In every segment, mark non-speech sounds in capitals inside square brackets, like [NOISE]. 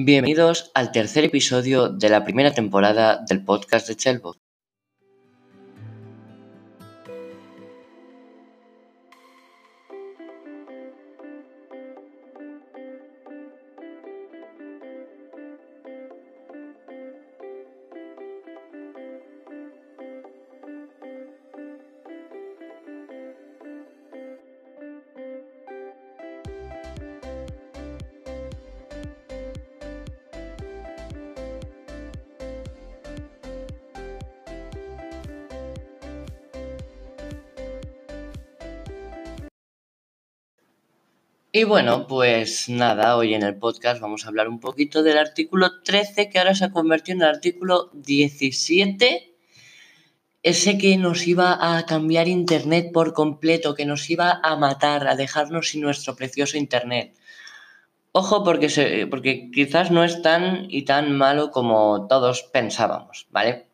Bienvenidos al tercer episodio de la primera temporada del podcast de Chelbot. Y bueno, pues nada, hoy en el podcast vamos a hablar un poquito del artículo 13 que ahora se ha convertido en el artículo 17, ese que nos iba a cambiar Internet por completo, que nos iba a matar, a dejarnos sin nuestro precioso Internet. Ojo porque, porque quizás no es tan y tan malo como todos pensábamos, ¿vale?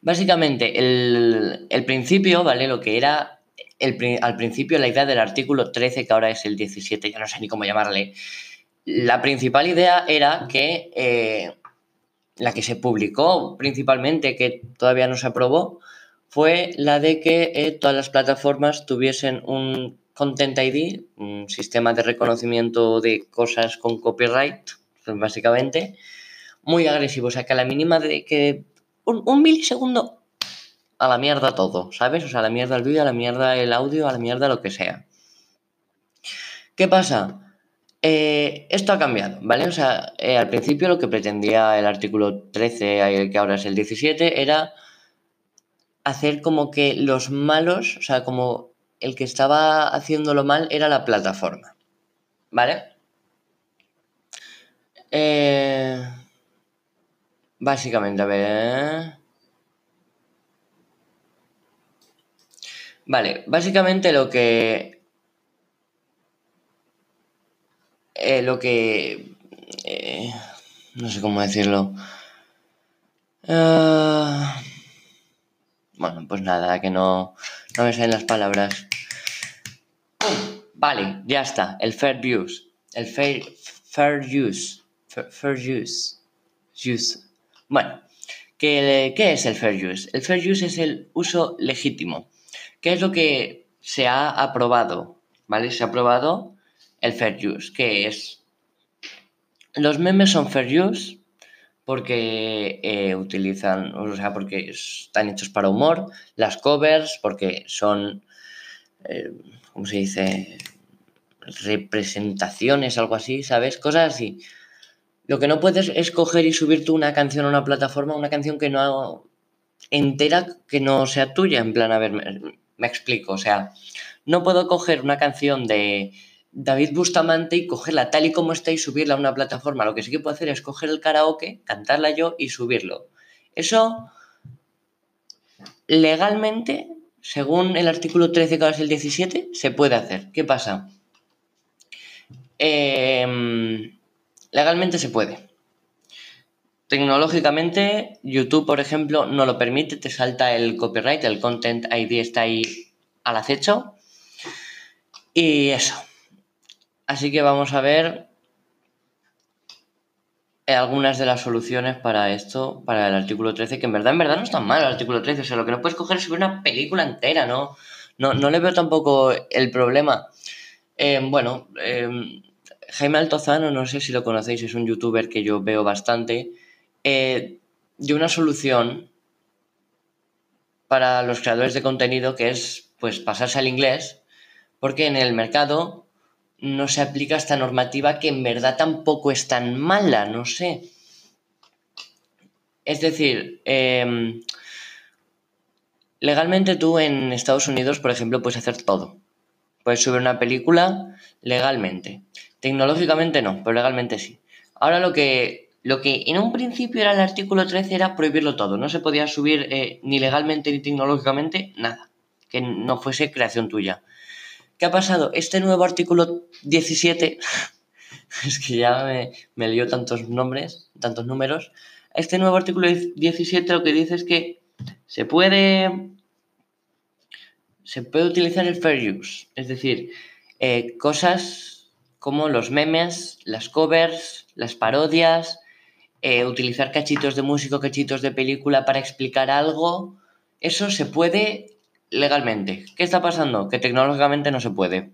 Básicamente, el, el principio, ¿vale? Lo que era al principio la idea del artículo 13, que ahora es el 17, ya no sé ni cómo llamarle, la principal idea era que eh, la que se publicó principalmente, que todavía no se aprobó, fue la de que eh, todas las plataformas tuviesen un Content ID, un sistema de reconocimiento de cosas con copyright, básicamente, muy agresivo. O sea, que a la mínima de que un milisegundo a la mierda todo, ¿sabes? O sea, a la mierda el vídeo, a la mierda el audio, a la mierda lo que sea. ¿Qué pasa? Eh, esto ha cambiado, ¿vale? O sea, eh, al principio lo que pretendía el artículo 13, que ahora es el 17, era hacer como que los malos, o sea, como el que estaba haciéndolo mal era la plataforma, ¿vale? Eh, básicamente, a ver... Vale, básicamente lo que... Eh, lo que... Eh, no sé cómo decirlo. Ah, bueno, pues nada, que no, no me salen las palabras. Vale, ya está. El fair use. El fair, fair use. Fair, use. Use. Bueno, ¿qué, ¿qué es el fair use? El fair use es el uso legítimo. ¿Qué es lo que se ha aprobado? ¿Vale? Se ha aprobado el fair use, que es... Los memes son fair use porque eh, utilizan, o sea, porque están hechos para humor, las covers porque son, eh, ¿cómo se dice? Representaciones, algo así, ¿sabes? Cosas así. Lo que no puedes es coger y subir tú una canción a una plataforma, una canción que no entera, que no sea tuya, en plan, a ver, me explico, o sea, no puedo coger una canción de David Bustamante y cogerla tal y como está y subirla a una plataforma. Lo que sí que puedo hacer es coger el karaoke, cantarla yo y subirlo. Eso, legalmente, según el artículo 13, que ahora es el 17, se puede hacer. ¿Qué pasa? Em, legalmente se puede. Tecnológicamente, YouTube, por ejemplo, no lo permite, te salta el copyright, el Content ID está ahí al acecho. Y eso. Así que vamos a ver algunas de las soluciones para esto, para el artículo 13, que en verdad, en verdad no es tan mal el artículo 13. O sea, lo que no puedes coger es una película entera, ¿no? No, no le veo tampoco el problema. Eh, bueno, eh, Jaime Altozano, no sé si lo conocéis, es un youtuber que yo veo bastante eh, de una solución para los creadores de contenido que es pues pasarse al inglés porque en el mercado no se aplica esta normativa que en verdad tampoco es tan mala, no sé. Es decir, em, legalmente tú en Estados Unidos, por ejemplo, puedes hacer todo. Puedes subir una película legalmente. Tecnológicamente no, pero legalmente sí. Ahora lo que lo que en un principio era el artículo 13 era prohibirlo todo. No se podía subir eh, ni legalmente ni tecnológicamente nada que no fuese creación tuya. ¿Qué ha pasado? Este nuevo artículo 17, [LAUGHS] es que ya me, me tantos nombres, tantos números. Este nuevo artículo 17 lo que dice es que se puede, se puede utilizar el fair use, es decir, eh, cosas como los memes, las covers, las parodias, eh, utilizar cachitos de música, cachitos de película para explicar algo, eso se puede legalmente. ¿Qué está pasando? Que tecnológicamente no se puede.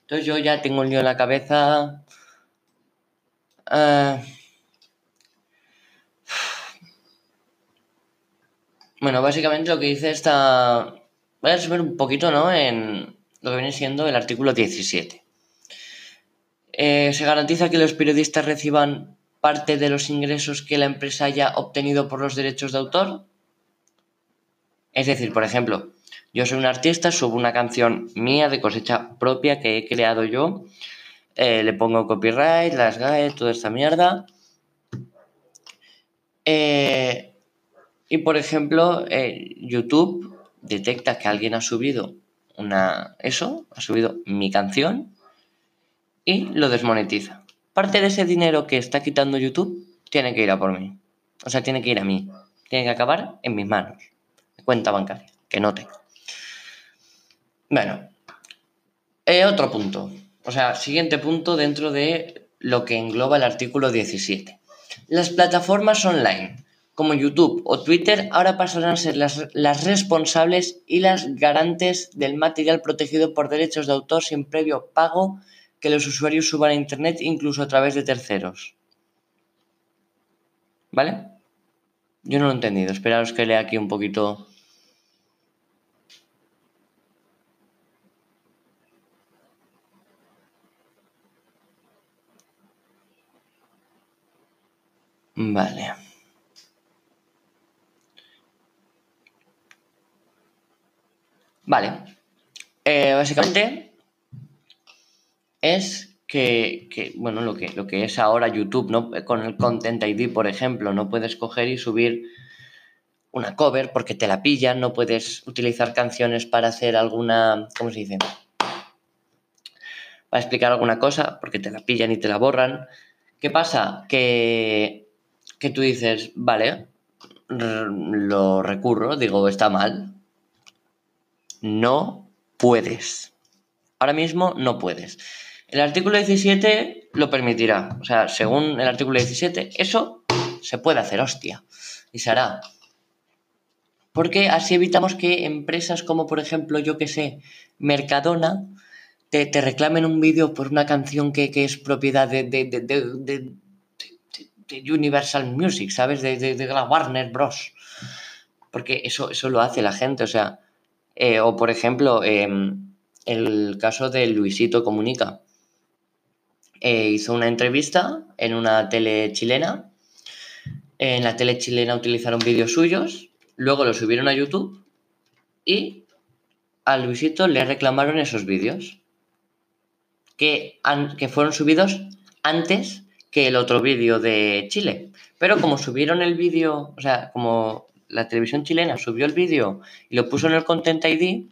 Entonces yo ya tengo un lío en la cabeza. Ah, bueno, básicamente lo que dice esta... Voy a resumir un poquito, ¿no? En lo que viene siendo el artículo 17. Eh, se garantiza que los periodistas reciban parte de los ingresos que la empresa haya obtenido por los derechos de autor. Es decir, por ejemplo, yo soy un artista, subo una canción mía de cosecha propia que he creado yo, eh, le pongo copyright, las GAE, toda esta mierda. Eh, y por ejemplo, YouTube detecta que alguien ha subido una eso, ha subido mi canción y lo desmonetiza. Parte de ese dinero que está quitando YouTube tiene que ir a por mí. O sea, tiene que ir a mí. Tiene que acabar en mis manos. Cuenta bancaria, que no tengo. Bueno, eh, otro punto. O sea, siguiente punto dentro de lo que engloba el artículo 17. Las plataformas online, como YouTube o Twitter, ahora pasarán a ser las, las responsables y las garantes del material protegido por derechos de autor sin previo pago que los usuarios suban a Internet incluso a través de terceros. ¿Vale? Yo no lo he entendido. Esperaros que lea aquí un poquito. Vale. Vale. Eh, básicamente es que, bueno, lo que, lo que es ahora YouTube, ¿no? Con el Content ID, por ejemplo, no puedes coger y subir una cover porque te la pillan, no puedes utilizar canciones para hacer alguna, ¿cómo se dice? Para explicar alguna cosa porque te la pillan y te la borran. ¿Qué pasa? Que, que tú dices, vale, lo recurro, digo, está mal. No puedes. Ahora mismo no puedes. El artículo 17 lo permitirá. O sea, según el artículo 17, eso se puede hacer, hostia. Y se hará. Porque así evitamos que empresas como, por ejemplo, yo que sé, Mercadona, te, reclamen un vídeo por una canción que, es propiedad de, Universal Music, ¿sabes? De, la Warner Bros. Porque eso, eso lo hace la gente, o sea. Eh, o por ejemplo, em, el caso de Luisito Comunica eh, hizo una entrevista en una tele chilena. En la tele chilena utilizaron vídeos suyos, luego los subieron a YouTube y a Luisito le reclamaron esos vídeos que, que fueron subidos antes que el otro vídeo de Chile. Pero como subieron el vídeo, o sea, como la televisión chilena subió el vídeo y lo puso en el Content ID,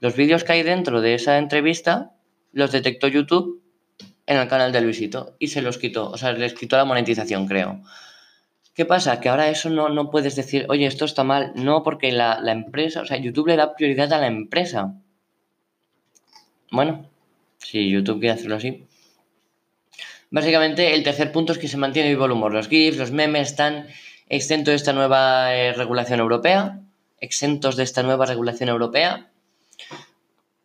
los vídeos que hay dentro de esa entrevista los detectó YouTube en el canal de Luisito y se los quitó, o sea, les quitó la monetización, creo. ¿Qué pasa? Que ahora eso no, no puedes decir, oye, esto está mal. No, porque la, empresa, o sea, YouTube le da prioridad a la empresa. Bueno, si YouTube quiere hacerlo así. Básicamente, el tercer punto es que se mantiene el humor. Los GIFs, los memes están exentos de esta nueva eh, regulación europea. Exentos de esta nueva regulación europea.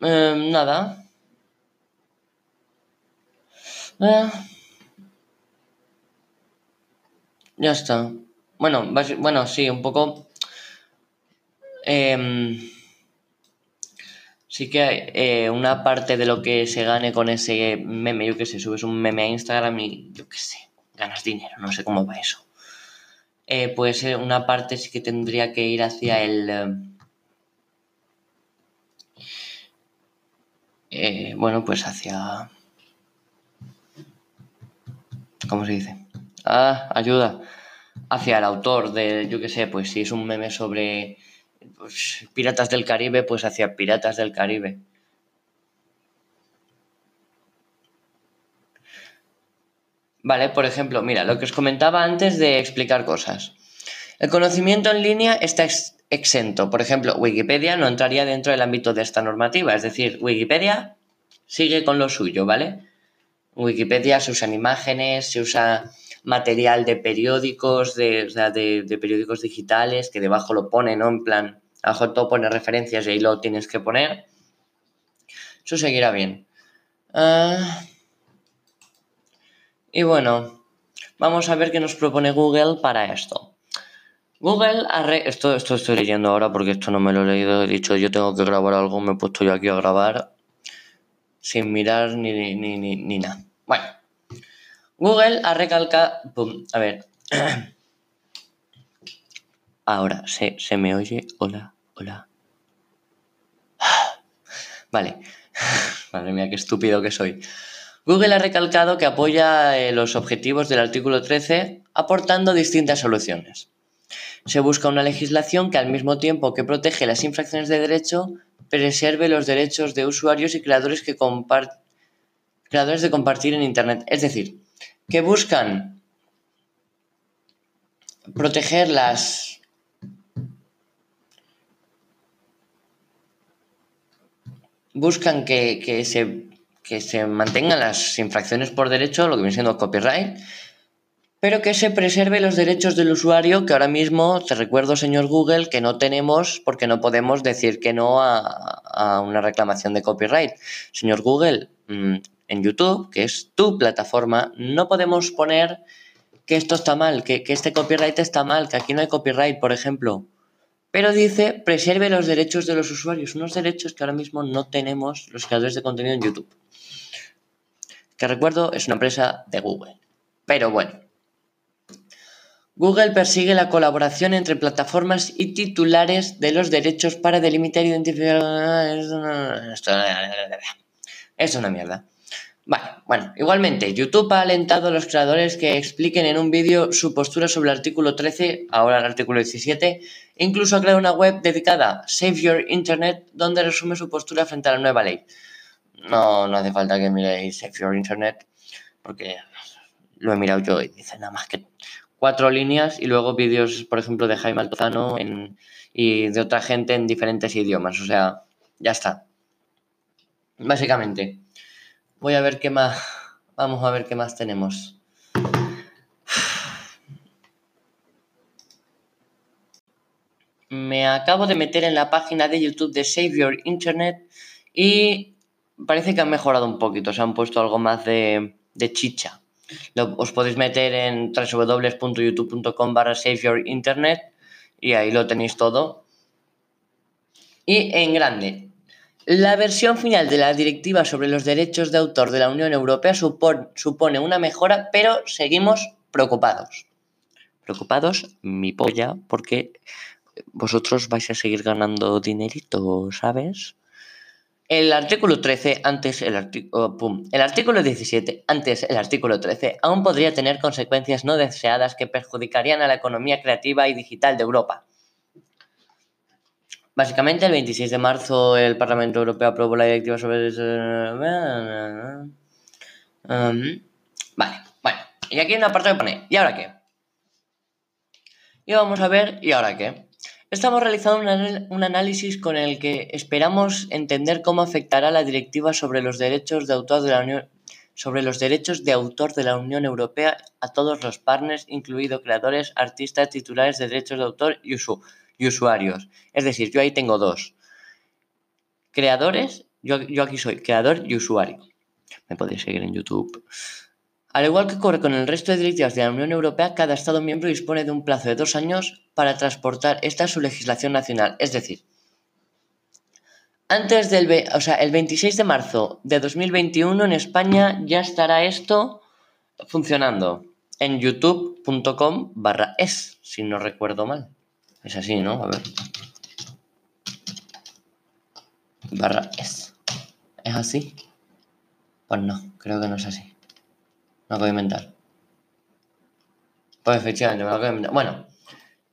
Em, nada, eh, ya está. Bueno, bueno, sí, un poco. Em, sí que eh, una parte de lo que se gane con ese meme, yo que sé, subes un meme a Instagram y yo qué sé, ganas dinero, no sé cómo va eso. Eh, pues una parte sí que tendría que ir hacia el. bueno, pues hacia ¿cómo se dice? Ah, ayuda. Hacia el autor de, yo qué sé, pues si es un meme sobre pues, Piratas del Caribe, pues hacia Piratas del Caribe. Vale, por ejemplo, mira, lo que os comentaba antes de explicar cosas. El conocimiento en línea está exento. Por ejemplo, Wikipedia no entraría dentro del ámbito de esta normativa. Es decir, Wikipedia sigue con lo suyo, ¿vale? Wikipedia se usan imágenes, se usa material de periódicos, de, periódicos digitales, que debajo lo pone, ¿no? En plan, abajo todo pone referencias y ahí lo tienes que poner. Eso seguirá bien. Ah, y bueno, vamos a ver qué nos propone Google para esto. Google esto, esto estoy leyendo ahora porque esto no me lo he leído. He dicho yo tengo que grabar algo, me he puesto yo aquí a grabar sin mirar ni, ni, ni, ni nada. Bueno, Google ha recalcado... A ver. [CLEARS THROAT] Ahora, ¿se, ¿se me oye? Hola, hola. [SIGHS] Vale. [LAUGHS] Madre mía, qué estúpido que soy. Google ha recalcado que apoya eh, los objetivos del artículo 13 aportando distintas soluciones. Se busca una legislación que al mismo tiempo que protege las infracciones de derecho, preserve los derechos de usuarios y creadores, que creadores de compartir en Internet. Es decir, que buscan proteger las buscan que, se, que se mantengan las infracciones por derecho, lo que viene siendo copyright, pero que se preserve los derechos del usuario, que ahora mismo, te recuerdo, señor Google, que no tenemos porque no podemos decir que no a, una reclamación de copyright. Señor Google, mm, en YouTube, que es tu plataforma, no podemos poner que esto está mal, que, este copyright está mal, que aquí no hay copyright, por ejemplo. Pero dice, preserve los derechos de los usuarios, unos derechos que ahora mismo no tenemos los creadores de contenido en YouTube. Que recuerdo, es una empresa de Google. Pero bueno. Google persigue la colaboración entre plataformas y titulares de los derechos para delimitar identificar... Esto es una mierda. Vale, bueno, igualmente, YouTube ha alentado a los creadores que expliquen en un vídeo su postura sobre el artículo 13, ahora el artículo 17, e incluso ha creado una web dedicada, Save Your Internet, donde resume su postura frente a la nueva ley. No, no hace falta que miréis Save Your Internet, porque lo he mirado yo y dice nada más que cuatro líneas y luego vídeos, por ejemplo, de Jaime Altozano y de otra gente en diferentes idiomas. O sea, ya está. Básicamente. Voy a ver qué más. Vamos a ver qué más tenemos. Me acabo de meter en la página de YouTube de Save Your Internet y parece que han mejorado un poquito. Se han puesto algo más de, chicha. Os podéis meter en www.youtube.com barra y ahí lo tenéis todo. Y en grande, la versión final de la Directiva sobre los Derechos de Autor de la Unión Europea supone, una mejora, pero seguimos preocupados. Preocupados, mi polla, porque vosotros vais a seguir ganando dinerito, ¿sabes? El artículo 13, antes el, oh, el artículo 17, antes el artículo 13, aún podría tener consecuencias no deseadas que perjudicarían a la economía creativa y digital de Europa. Básicamente, el 26 de marzo el Parlamento Europeo aprobó la directiva sobre... Um, vale, bueno. Y aquí hay una parte que pone, ¿y ahora qué? Y vamos a ver, ¿y ahora qué? Estamos realizando un, análisis con el que esperamos entender cómo afectará la directiva sobre los derechos de autor de la Unión sobre los derechos de autor de la Unión Europea a todos los partners, incluidos creadores, artistas, titulares de derechos de autor y uso y usuarios. Es decir, yo ahí tengo dos. Creadores, yo, yo aquí soy creador y usuario. Me podéis seguir en YouTube. Al igual que ocurre con el resto de directivas de la Unión Europea, cada Estado miembro dispone de un plazo de dos años para transportar esta a su legislación nacional. Es decir, antes del, o sea, el 26 de marzo de 2021 en España ya estará esto funcionando en youtube.com barra es, si no recuerdo mal. Es así, ¿no? A ver. Barra es. ¿Es así? Pues no, creo que no es así. Me acabo de inventar. Pues efectivamente, me lo acabo inventar. Bueno,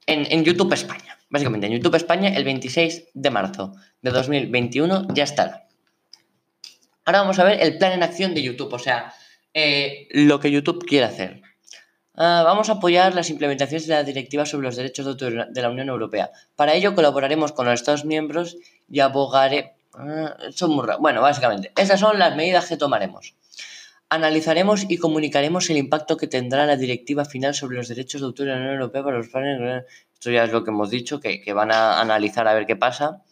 en, en YouTube España. Básicamente, en YouTube España, el 26 de marzo de 2021 ya estará. Ahora vamos a ver el plan en acción de YouTube, o sea, eh, lo que YouTube quiere hacer. Ah, vamos a apoyar las implementaciones de la Directiva sobre los Derechos de Autor de la Unión Europea. Para ello colaboraremos con los Estados miembros y abogaré... Ah, son muy Bueno, básicamente, estas son las medidas que tomaremos. Analizaremos y comunicaremos el impacto que tendrá la directiva final sobre los derechos de autor en la Unión Europea para los planes. Esto ya es lo que hemos dicho, que, que van a analizar a ver qué pasa.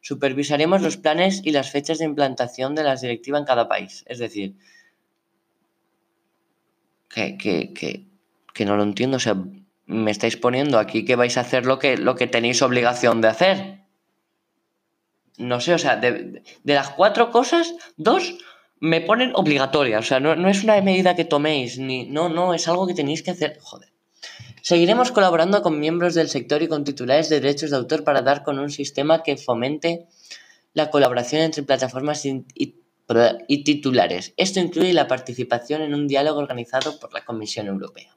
Supervisaremos los planes y las fechas de implantación de las directivas en cada país. Es decir, que, que, que, que no lo entiendo. O sea, me estáis poniendo aquí que vais a hacer lo que, lo que tenéis obligación de hacer. No sé, o sea, de, de las cuatro cosas, dos me ponen obligatoria. O sea, no, no, es una medida que toméis, ni. No, no, es algo que tenéis que hacer. Joder. Seguiremos colaborando con miembros del sector y con titulares de derechos de autor para dar con un sistema que fomente la colaboración entre plataformas y, titulares. Esto incluye la participación en un diálogo organizado por la Comisión Europea.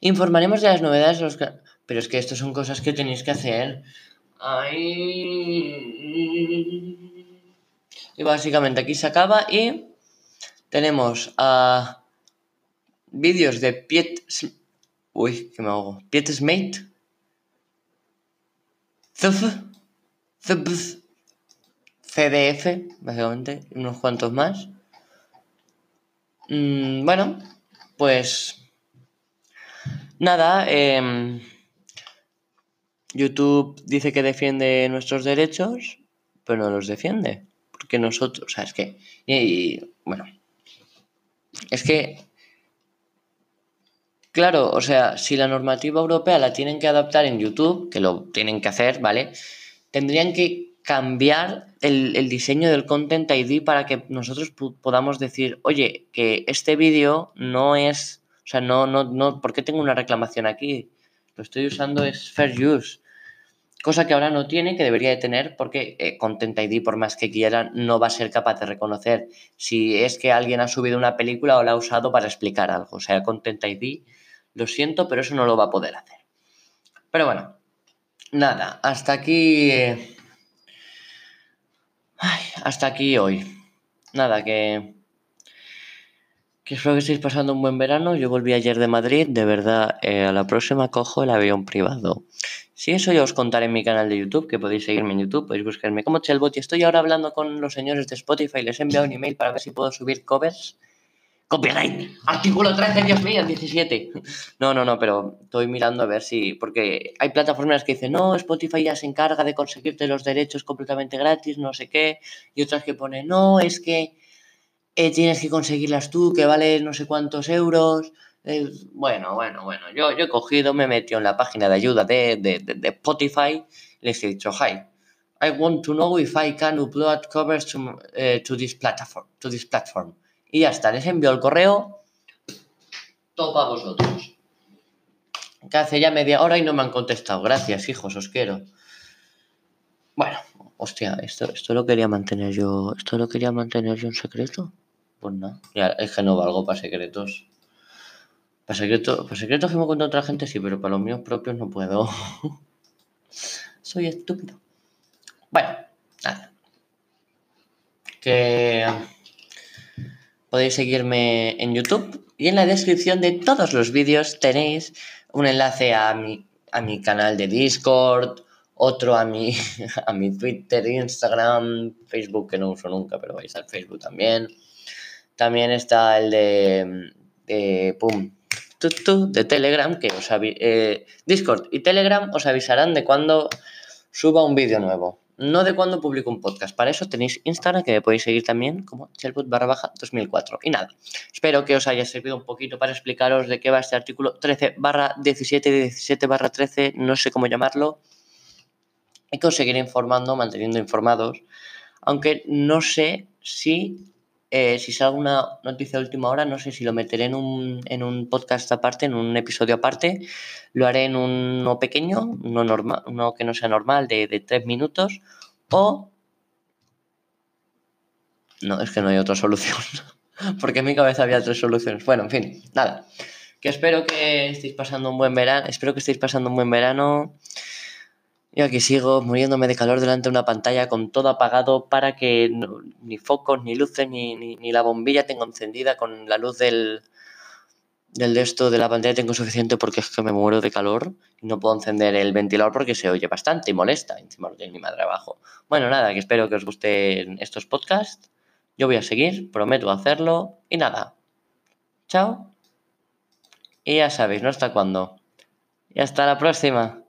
Informaremos de las novedades de los... Pero es que esto son cosas que tenéis que hacer. Ahí... Y básicamente aquí se acaba y tenemos uh, vídeos de Piet... Uy, ¿qué me hago? Piet Smate. CDF, básicamente, unos cuantos más. Mm, bueno, pues Nada, eh, YouTube dice que defiende nuestros derechos, pero no los defiende. Porque nosotros, o sea, es que, y, bueno, es que, claro, o sea, si la normativa europea la tienen que adaptar en YouTube, que lo tienen que hacer, ¿vale? Tendrían que cambiar el, el diseño del Content ID para que nosotros podamos decir, oye, que este vídeo no es o sea, no, no, no, ¿por qué tengo una reclamación aquí? Lo estoy usando es fair use. Cosa que ahora no tiene, que debería de tener, porque eh, Content ID, por más que quiera, no va a ser capaz de reconocer si es que alguien ha subido una película o la ha usado para explicar algo. O sea, Content ID, lo siento, pero eso no lo va a poder hacer. Pero bueno, nada, hasta aquí. Eh... Hasta aquí hoy. Nada, que que espero que estéis pasando un buen verano. Yo volví ayer de Madrid, de verdad, eh, a la próxima cojo el avión privado. Si eso ya os contaré en mi canal de YouTube, que podéis seguirme en YouTube, podéis buscarme como Chelbot. Y estoy ahora hablando con los señores de Spotify, les he enviado un email para ver si puedo subir covers. Copyright, artículo 13, Dios mío, 17. No, no, no, pero estoy mirando a ver si. Porque hay plataformas que dicen, no, Spotify ya se encarga de conseguirte los derechos completamente gratis, no sé qué. Y otras que ponen, no, es que eh, tienes que conseguirlas tú, que vale no sé cuántos euros. Eh, bueno, bueno, bueno, yo, yo he cogido, me he metido en la página de ayuda de, de, de, Spotify, les he dicho, hi, I want to know if I can upload covers to, uh, to, this platform, to this platform. Y ya está, les envío el correo, topa vosotros. Que hace ya media hora y no me han contestado. Gracias, hijos, os quiero. Bueno, hostia, esto, esto lo quería mantener yo. ¿Esto lo quería mantener yo en secreto? Pues no, ya, es que no valgo para secretos. Para secretos, para secretos me cuenta otra gente sí, pero para los míos propios no puedo. [LAUGHS] Soy estúpido. Bueno, nada. Que podéis seguirme en YouTube y en la descripción de todos los vídeos tenéis un enlace a mi, a mi canal de Discord, otro a mi, [LAUGHS] a mi Twitter, Instagram, Facebook, que no uso nunca, pero vais al Facebook también. También está el de, de pum, de Telegram, que os eh, Discord y Telegram os avisarán de cuando suba un vídeo nuevo, no de cuando publico un podcast. Para eso tenéis Instagram, que me podéis seguir también como chelbot barra baja 2004. Y nada, espero que os haya servido un poquito para explicaros de qué va este artículo 13 barra 17, 17 barra 13, no sé cómo llamarlo, y que os seguiré informando, manteniendo informados, aunque no sé si eh, si sale una noticia de última hora, no sé si lo meteré en un, en un podcast aparte, en un episodio aparte. Lo haré en uno pequeño, uno, normal, uno que no sea normal, de, de tres minutos. O. No, es que no hay otra solución. [LAUGHS] Porque en mi cabeza había tres soluciones. Bueno, en fin, nada. Que espero que estéis pasando un buen verano. Espero que estéis pasando un buen verano. Yo aquí sigo muriéndome de calor delante de una pantalla con todo apagado para que ni focos, ni luces, ni, ni, ni, la bombilla tengo encendida con la luz del, del de esto de la pantalla tengo suficiente porque es que me muero de calor y no puedo encender el ventilador porque se oye bastante y molesta. Encima no tiene madre abajo. Bueno, nada, que espero que os gusten estos podcasts. Yo voy a seguir, prometo hacerlo y nada. Chao. Y ya sabéis, ¿no? ¿Hasta cuándo? Y hasta la próxima.